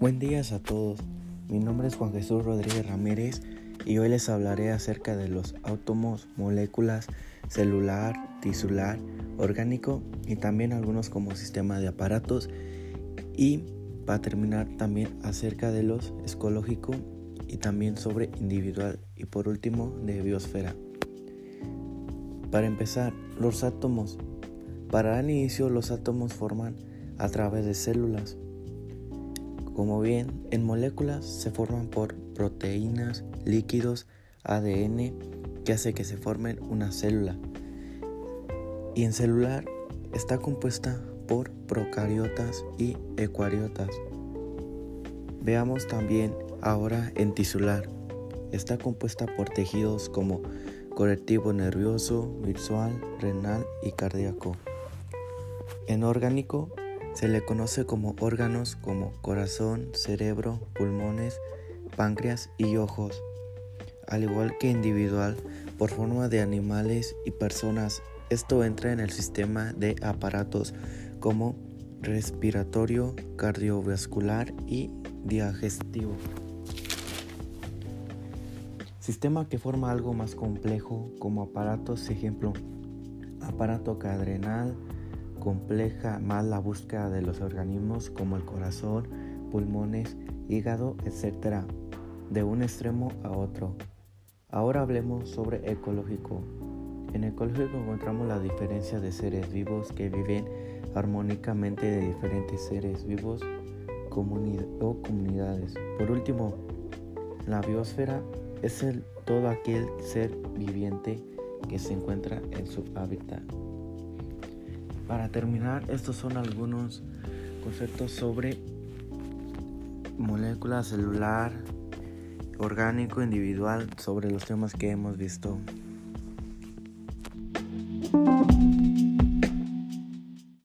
Buen día a todos. Mi nombre es Juan Jesús Rodríguez Ramírez y hoy les hablaré acerca de los átomos, moléculas, celular, tisular, orgánico y también algunos como sistema de aparatos y para terminar también acerca de los escológico y también sobre individual y por último de biosfera. Para empezar, los átomos. Para el inicio los átomos forman a través de células como bien, en moléculas se forman por proteínas, líquidos, ADN, que hace que se formen una célula. Y en celular está compuesta por procariotas y eucariotas. Veamos también ahora en tisular. Está compuesta por tejidos como colectivo nervioso, visual, renal y cardíaco. En orgánico se le conoce como órganos como corazón, cerebro, pulmones, páncreas y ojos, al igual que individual por forma de animales y personas. Esto entra en el sistema de aparatos como respiratorio, cardiovascular y digestivo. Sistema que forma algo más complejo como aparatos, ejemplo, aparato cadrenal, compleja más la búsqueda de los organismos como el corazón, pulmones, hígado, etc., de un extremo a otro. Ahora hablemos sobre ecológico. En ecológico encontramos la diferencia de seres vivos que viven armónicamente de diferentes seres vivos o comunidades. Por último, la biosfera es el, todo aquel ser viviente que se encuentra en su hábitat. Para terminar, estos son algunos conceptos sobre molécula celular, orgánico, individual, sobre los temas que hemos visto.